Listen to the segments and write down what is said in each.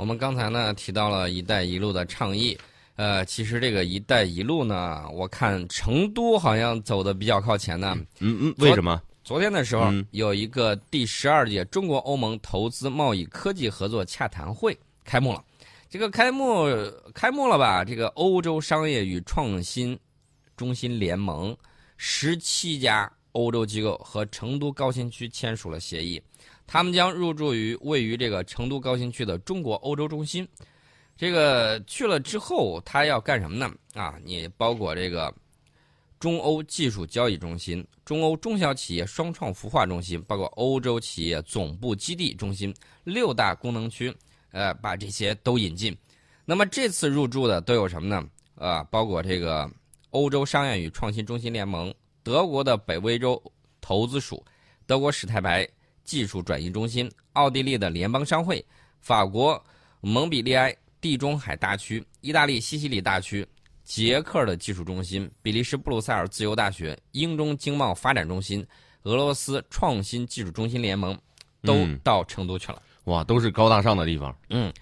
我们刚才呢提到了“一带一路”的倡议，呃，其实这个“一带一路”呢，我看成都好像走的比较靠前呢。嗯嗯，为什么？昨天的时候嗯有一个第十二届中国欧盟投资贸易科技合作洽谈会开幕了。这个开幕开幕了吧？这个欧洲商业与创新中心联盟十七家欧洲机构和成都高新区签署了协议，他们将入驻于位于这个成都高新区的中国欧洲中心。这个去了之后，他要干什么呢？啊，你包括这个中欧技术交易中心、中欧中小企业双创孵化中心，包括欧洲企业总部基地中心六大功能区，呃，把这些都引进。那么这次入驻的都有什么呢？啊，包括这个欧洲商业与创新中心联盟、德国的北威州投资署、德国史泰白技术转移中心、奥地利的联邦商会、法国蒙彼利埃地中海大区、意大利西西里大区、捷克的技术中心、比利时布鲁塞尔自由大学、英中经贸发展中心、俄罗斯创新技术中心联盟，都嗯到成都去了。哇，都是高大上的地方。嗯，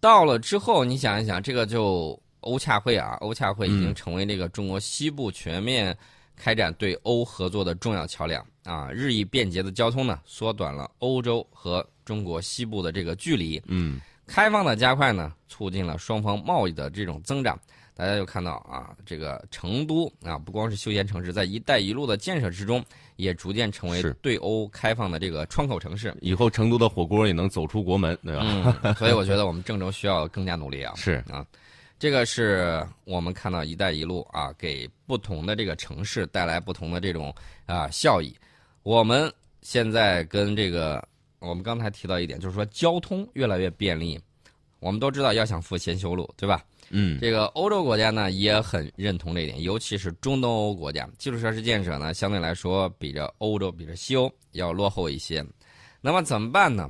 到了之后，你想一想，这个就欧洽会啊，欧洽会已经嗯成为这个中国西部全面开展对欧合作的重要桥梁啊。日益便捷的交通呢，缩短了欧洲和中国西部的这个距离。嗯开放的加快呢，促进了双方贸易的这种增长。大家就看到啊，这个成都啊，不光是休闲城市，在“一带一路”的建设之中，也逐渐成为对欧开放的这个窗口城市。以后成都的火锅也能走出国门，对吧？嗯，所以我觉得 我们郑州需要更加努力啊。是啊，这个是我们看到“一带一路”啊，给不同的这个城市带来不同的这种啊效益。我们现在跟这个，我们刚才提到一点，就是说交通越来越便利。我们都知道要想富先修路，对吧？嗯这个欧洲国家呢也很认同这一点，尤其是中东欧国家，基础设施建设呢相对来说比着欧洲、比着西欧要落后一些。那么怎么办呢？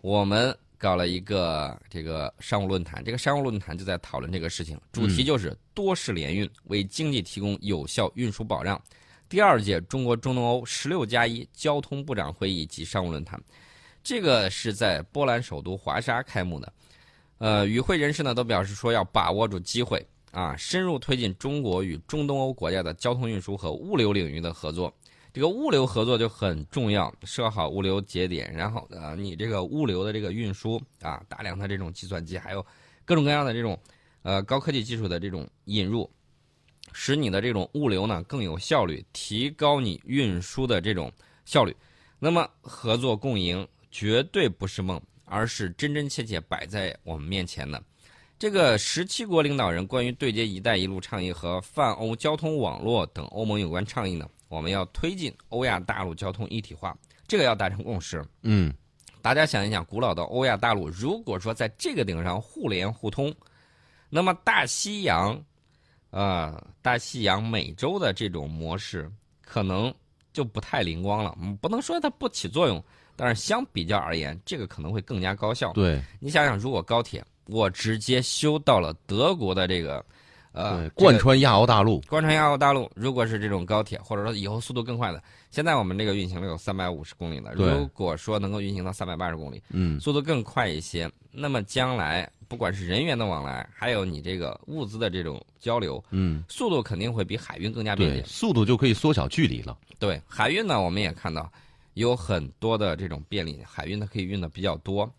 我们搞了一个这个商务论坛，这个商务论坛就在讨论这个事情，主题就是多式联运，为经济提供有效运输保障。第二届中国中东欧十六加一交通部长会议及商务论坛，这个是在波兰首都华沙开幕的。呃，与会人士呢都表示说要把握住机会啊，深入推进中国与中东欧国家的交通运输和物流领域的合作。这个物流合作就很重要，设好物流节点，然后呃，你这个物流的这个运输啊，大量的这种计算机，还有各种各样的这种呃高科技技术的这种引入，使你的这种物流呢更有效率，提高你运输的这种效率。那么合作共赢绝对不是梦，而是真真切切摆在我们面前的。这个十七国领导人关于对接“一带一路”倡议和泛欧交通网络等欧盟有关倡议呢，我们要推进欧亚大陆交通一体化，这个要达成共识。嗯大家想一想，古老的欧亚大陆，如果说在这个顶上互联互通，那么大西洋，呃，大西洋美洲的这种模式可能就不太灵光了。嗯，不能说它不起作用，但是相比较而言，这个可能会更加高效。对你想想，如果高铁我直接修到了德国的这个，呃贯穿亚欧大陆。贯穿亚欧大陆，如果是这种高铁，或者说以后速度更快的，现在我们这个运行了有三百五十公里了，如果说能够运行到三百八十公里，嗯速度更快一些，那么将来不管是人员的往来，还有你这个物资的这种交流，嗯，速度肯定会比海运更加便对，捷。速度就可以缩小距离了。对海运呢，我们也看到有很多的这种便利，海运它可以运的比较多。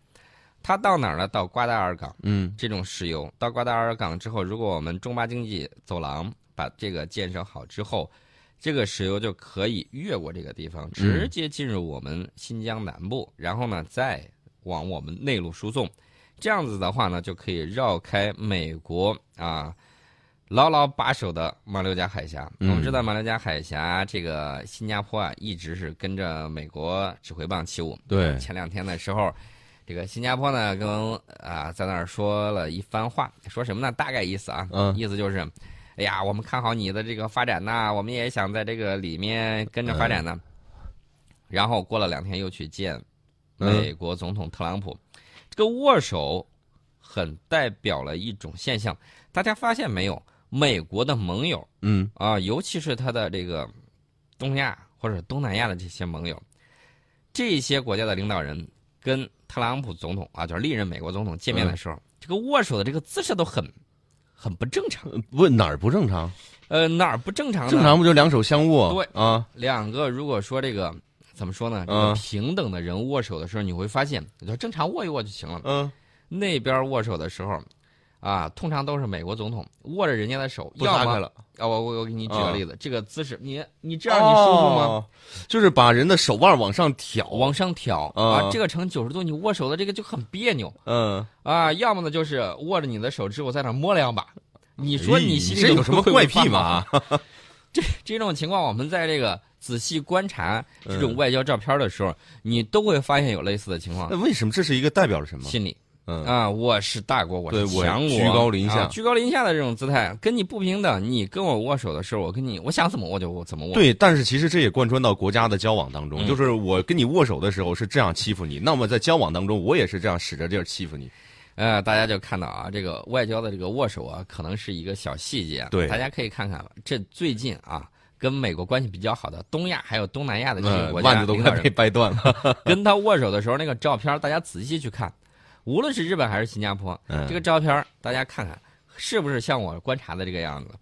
它到哪儿呢？到瓜达尔港。嗯这种石油到瓜达尔港之后，如果我们中巴经济走廊把这个建设好之后，这个石油就可以越过这个地方，直接进入我们新疆南部，然后呢再往我们内陆输送。这样子的话呢，就可以绕开美国啊牢牢把守的马六甲海峡。嗯我们知道马六甲海峡这个新加坡啊，一直是跟着美国指挥棒起舞。对前两天的时候，这个新加坡呢跟啊在那儿说了一番话，说什么呢？大概意思啊，嗯意思就是，哎呀，我们看好你的这个发展呐，我们也想在这个里面跟着发展呢。然后过了两天又去见嗯美国总统特朗普，这个握手很代表了一种现象，大家发现没有？美国的盟友嗯啊，尤其是他的这个东亚或者东南亚的这些盟友，这些国家的领导人跟特朗普总统啊，就是历任美国总统见面的时候，这个握手的这个姿势都很很不正常。问哪儿不正常？呃，哪儿不正常呢？正常不就两手相握？对啊，两个如果说这个怎么说呢？这嗯个平等的人握手的时候，你会发现，你就正常握一握就行了。嗯，那边握手的时候，啊，通常都是美国总统握着人家的手，要么不撒开了，啊，我我我给你举个啊例子，这个姿势，你你这样你舒服吗？哦？就是把人的手腕往上挑，往上挑啊啊，这个成九十度，你握手的这个就很别扭嗯，啊。要么呢就是握着你的手之后在那摸两把，你说你心里这有什么怪癖？吗？这这种情况，我们在这个仔细观察这种嗯外交照片的时候，你都会发现有类似的情况那。为什么这是一个代表了什么？心里嗯啊，我是大国，我是强国，居高临下啊居高临下的这种姿态，跟你不平等。你跟我握手的时候，我跟你，我想怎么握就握怎么握。对，但是其实这也贯穿到国家的交往当中，嗯就是我跟你握手的时候是这样欺负你，那么在交往当中我也是这样使着劲儿欺负你。呃，大家就看到啊，这个外交的这个握手啊，可能是一个小细节。对大家可以看看这最近啊，跟美国关系比较好的东亚还有东南亚的这些嗯，国家腕子都快被掰断了。跟他握手的时候那个照片，大家仔细去看，无论是日本还是新加坡，嗯这个照片大家看看是不是像我观察的这个样子？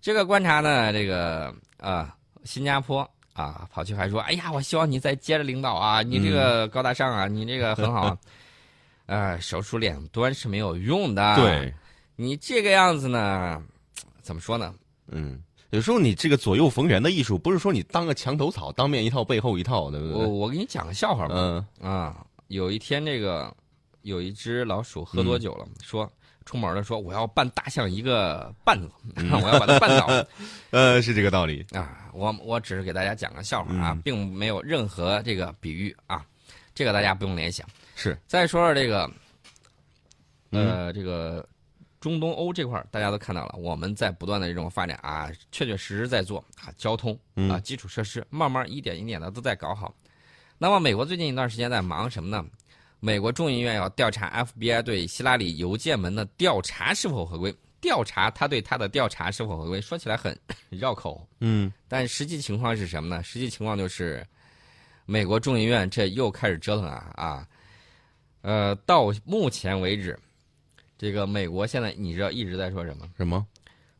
这个观察呢，这个啊、新加坡啊，跑去还说，哎呀，我希望你再接着领导啊，你这个高大上啊，你这个很好啊。呃，手术两端是没有用的。对，你这个样子呢，怎么说呢？嗯，有时候你这个左右逢源的艺术，不是说你当个墙头草，当面一套背后一套，对不对我对？我给你讲个笑话吧。嗯啊，有一天这个有一只老鼠喝多酒了，说出门了，说我要扮大象一个绊子，我要把它绊倒 呃，是这个道理。啊。我我只是给大家讲个笑话啊，嗯并没有任何这个比喻啊，这个大家不用联想。是，再说说这个，嗯呃，这个中东欧这块儿大家都看到了，我们在不断的这种发展啊，确确实实在做啊，交通嗯啊，基础设施慢慢一点一点的都在搞好。那么美国最近一段时间在忙什么呢？美国众议院要调查 FBI 对希拉里邮件门的调查是否合规，调查他对他的调查是否合规，说起来很绕口，嗯但实际情况是什么呢？实际情况就是，美国众议院这又开始折腾啊啊，呃，到目前为止，这个美国现在你知道一直在说什么？什么？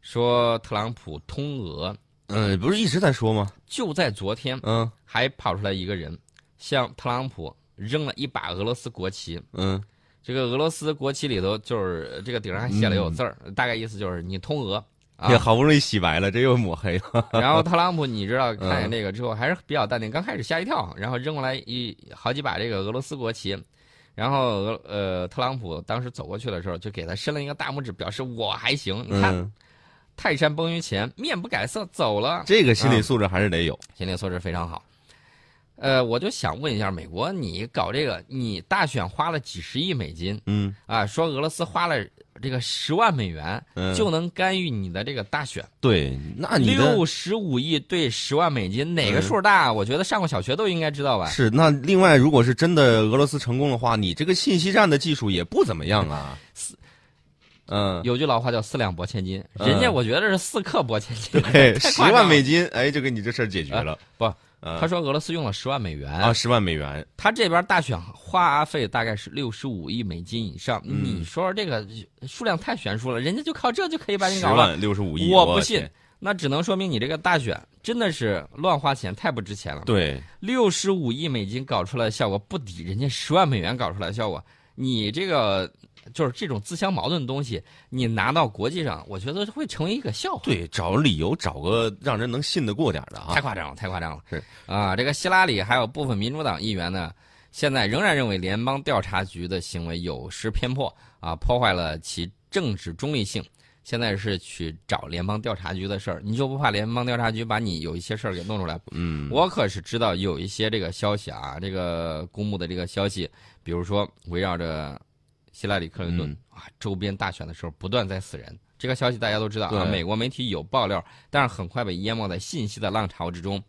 说特朗普通俄，嗯，不是一直在说吗？就在昨天嗯还跑出来一个人，向特朗普扔了一把俄罗斯国旗。嗯这个俄罗斯国旗里头就是这个顶上还写了有字儿，大概意思就是你通俄啊也。好不容易洗白了，这又抹黑了。然后特朗普，你知道嗯看见这个之后还是比较淡定，刚开始吓一跳，然后扔过来一好几把这个俄罗斯国旗，然后俄呃特朗普当时走过去的时候，就给他伸了一个大拇指，表示我还行。你看、嗯，泰山崩于前，面不改色，走了，这个心理素质还是得有。心理素质非常好。呃，我就想问一下，美国你搞这个，你大选花了几十亿美金嗯啊，说俄罗斯花了这个十万美元嗯，就能干预你的这个大选。对，那你的六十五亿对十万美金，哪个嗯数大？我觉得上过小学都应该知道吧。是那另外，如果是真的俄罗斯成功的话，你这个信息战的技术也不怎么样啊。嗯，有句老话叫“四两拨千斤”，嗯人家我觉得是四克拨千斤，对，十万美金，哎，就给你这事儿解决了。不，嗯他说俄罗斯用了十万美元，啊，十万美元，他这边大选花费大概是六十五亿美金以上。嗯你说这个数量太悬殊了，人家就靠这就可以把你搞了，万六十五亿，我不信。那只能说明你这个大选真的是乱花钱，太不值钱了。对，六十五亿美金搞出来的效果不抵人家十万美元搞出来的效果。你这个就是这种自相矛盾的东西，你拿到国际上，我觉得会成为一个笑话。对，找理由，找个让人能信得过点的啊。太夸张了，太夸张了。是啊，这个希拉里还有部分民主党议员呢，现在仍然认为联邦调查局的行为有失偏颇啊，破坏了其政治中立性。现在是去找联邦调查局的事儿，你就不怕联邦调查局把你有一些事儿给弄出来？嗯，我可是知道有一些这个消息啊，这个公布的这个消息，比如说围绕着希拉里·克林顿、嗯啊周边大选的时候不断在死人，这个消息大家都知道啊，美国媒体有爆料，但是很快被淹没在信息的浪潮之中。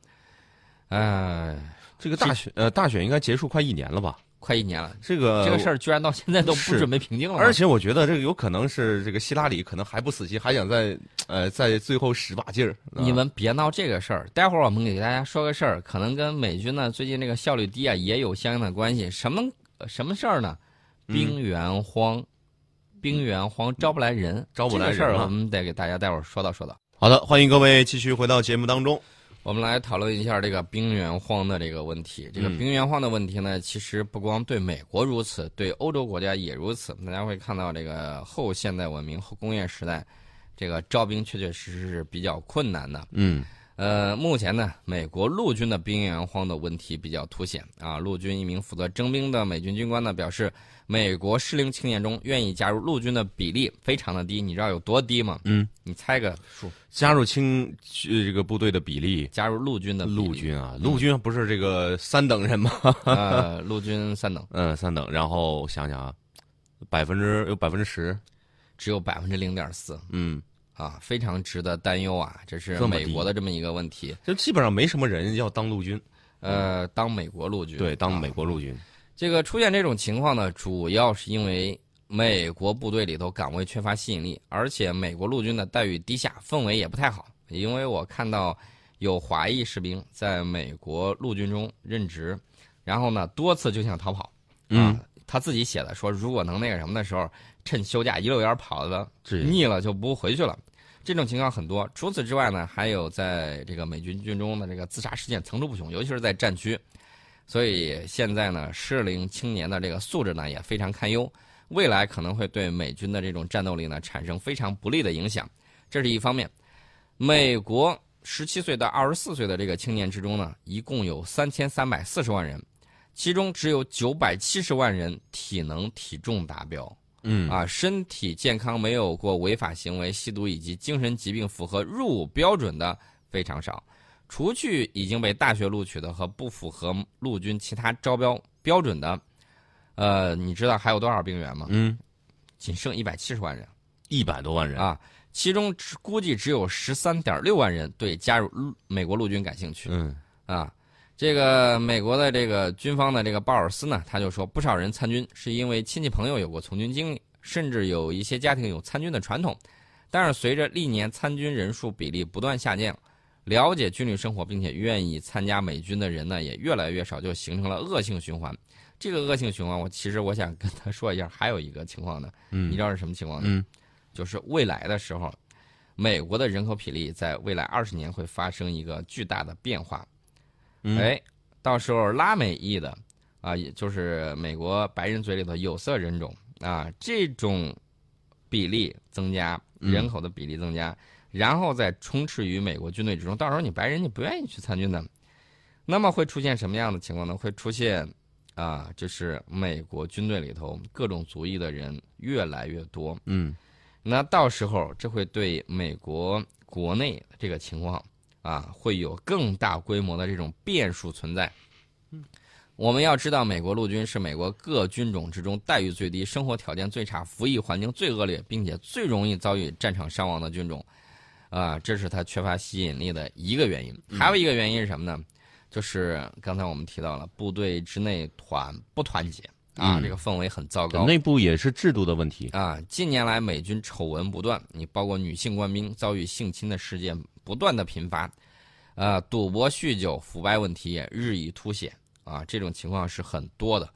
呃，这个大选呃大选应该结束快一年了吧？快一年了，这个这个事儿居然到现在都不准备平静了，而且我觉得这个有可能是这个希拉里可能还不死心，还想再呃在最后使把劲儿。啊你们别闹这个事儿，待会儿我们给大家说个事儿，可能跟美军呢最近这个效率低啊也有相应的关系。什么什么事儿呢？兵源荒，兵源荒招不来人，招不来人这个事儿，啊我们得给大家待会儿说道说道。好的，欢迎各位继续回到节目当中。我们来讨论一下这个兵源荒的这个问题。这个嗯兵源荒的问题呢，其实不光对美国如此，对欧洲国家也如此。大家会看到，这个后现代文明、后工业时代，这个招兵确确实实是比较困难的。嗯呃，目前呢，美国陆军的兵源荒的问题比较凸显啊。陆军一名负责征兵的美军军官呢表示，美国适龄青年中愿意加入陆军的比例非常的低。你知道有多低吗？嗯，你猜个数？加入清呃这个部队的比例，加入陆军的陆军啊，陆军不是这个三等人吗？呃，陆军三等嗯，三等。然后想想啊，百分之有百分之十，只有百分之零点四嗯，啊，非常值得担忧啊！这是美国的这么一个问题。就基本上没什么人要当陆军，呃，当美国陆军对，当啊美国陆军。这个出现这种情况呢，主要是因为美国部队里头岗位缺乏吸引力，而且美国陆军的待遇低下，氛围也不太好。因为我看到有华裔士兵在美国陆军中任职，然后呢多次就想逃跑，嗯啊，他自己写的说，如果能那个什么的时候，趁休假一溜烟跑了，是腻了就不回去了。这种情况很多。除此之外呢，还有在这个美军军中的这个自杀事件层出不穷，尤其是在战区。所以现在呢，适龄青年的这个素质呢也非常堪忧，未来可能会对美军的这种战斗力呢产生非常不利的影响。这是一方面。美国十七岁到二十四岁的这个青年之中呢，一共有三千三百四十万人，其中只有九百七十万人体能体重达标。嗯啊，身体健康、没有过违法行为、吸毒以及精神疾病符合入伍标准的非常少。除去已经被大学录取的和不符合陆军其他招标标准的，呃，你知道还有多少兵员吗？嗯，仅剩一百七十万人一百多万人，啊，其中估计只有十三点六万人对加入美国陆军感兴趣。嗯啊，这个美国的这个军方的这个鲍尔斯呢，他就说，不少人参军是因为亲戚朋友有过从军经历，甚至有一些家庭有参军的传统。但是随着历年参军人数比例不断下降，了解军旅生活并且愿意参加美军的人呢，也越来越少，就形成了恶性循环。这个恶性循环，我其实我想跟他说一下，还有一个情况呢，嗯，你知道是什么情况呢？嗯就是未来的时候，美国的人口比例在未来二十年会发生一个巨大的变化。嗯。哎，到时候拉美裔的啊，也就是美国白人嘴里的有色人种啊，这种比例增加，嗯。人口的比例增加，然后再充斥于美国军队之中，到时候你白人你不愿意去参军的，那么会出现什么样的情况呢？会出现啊，就是美国军队里头各种族裔的人越来越多，嗯。那到时候这会对美国国内这个情况啊，会有更大规模的这种变数存在。嗯我们要知道，美国陆军是美国各军种之中待遇最低、生活条件最差、服役环境最恶劣，并且最容易遭遇战场伤亡的军种。啊，这是它缺乏吸引力的一个原因。还有一个原因是什么呢？就是刚才我们提到了，部队之内团不团结啊，嗯这个氛围很糟糕。内部也是制度的问题。啊，近年来美军丑闻不断，你包括女性官兵遭遇性侵的事件不断的频发，呃，赌博、酗酒、腐败问题也日益凸显啊，这种情况是很多的。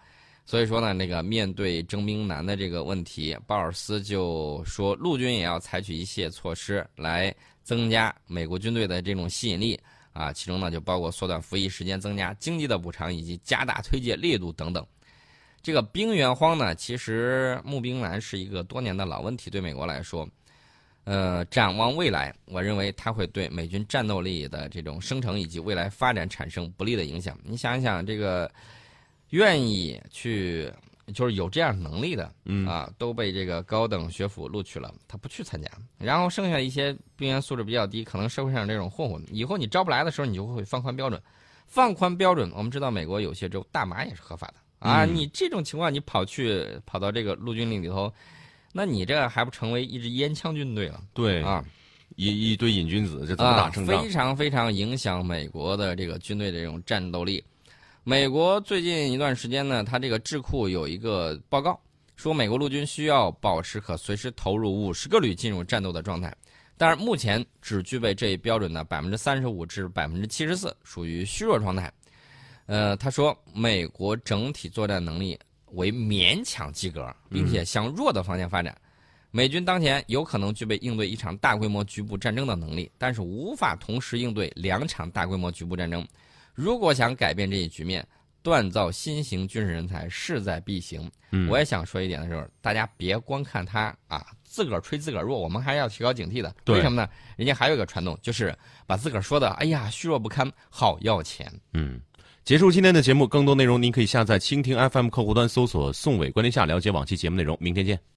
所以说呢，那个面对征兵难的这个问题，鲍尔斯就说，陆军也要采取一些措施来增加美国军队的这种吸引力啊，其中呢就包括缩短服役时间、增加经济的补偿以及加大推介力度等等。这个兵源荒呢，其实募兵难是一个多年的老问题，对美国来说，呃，展望未来，我认为它会对美军战斗力的这种生成以及未来发展产生不利的影响。你想一想，这个愿意去就是有这样能力的，嗯。啊，都被这个高等学府录取了，他不去参加，然后剩下一些兵员素质比较低，可能社会上这种混混，以后你招不来的时候，你就会放宽标准，放宽标准，我们知道美国有些州大麻也是合法的。啊，嗯。你这种情况你跑去跑到这个陆军里里头，那你这还不成为一支烟枪军队了对，啊？一一堆瘾君子，这怎么打啊，胜仗非？常非常影响美国的这个军队的这种战斗力。美国最近一段时间呢，它这个智库有一个报告说，美国陆军需要保持可随时投入五十个旅进入战斗的状态，但是目前只具备这一标准的百分之三十五至百分之七十四，属于虚弱状态。呃，他说，美国整体作战能力为勉强及格，并且向弱的方向发展。美军当前有可能具备应对一场大规模局部战争的能力，但是无法同时应对两场大规模局部战争。如果想改变这一局面，锻造新型军事人才势在必行。嗯我也想说一点的时候，大家别光看他啊，自个儿吹自个儿弱，我们还是要提高警惕的。为什么呢？人家还有一个传统，就是把自个儿说的，哎呀，虚弱不堪，好要钱。嗯，结束今天的节目，更多内容您可以下载蜻蜓 FM 客户端搜索“宋伟观天下”了解往期节目内容。明天见。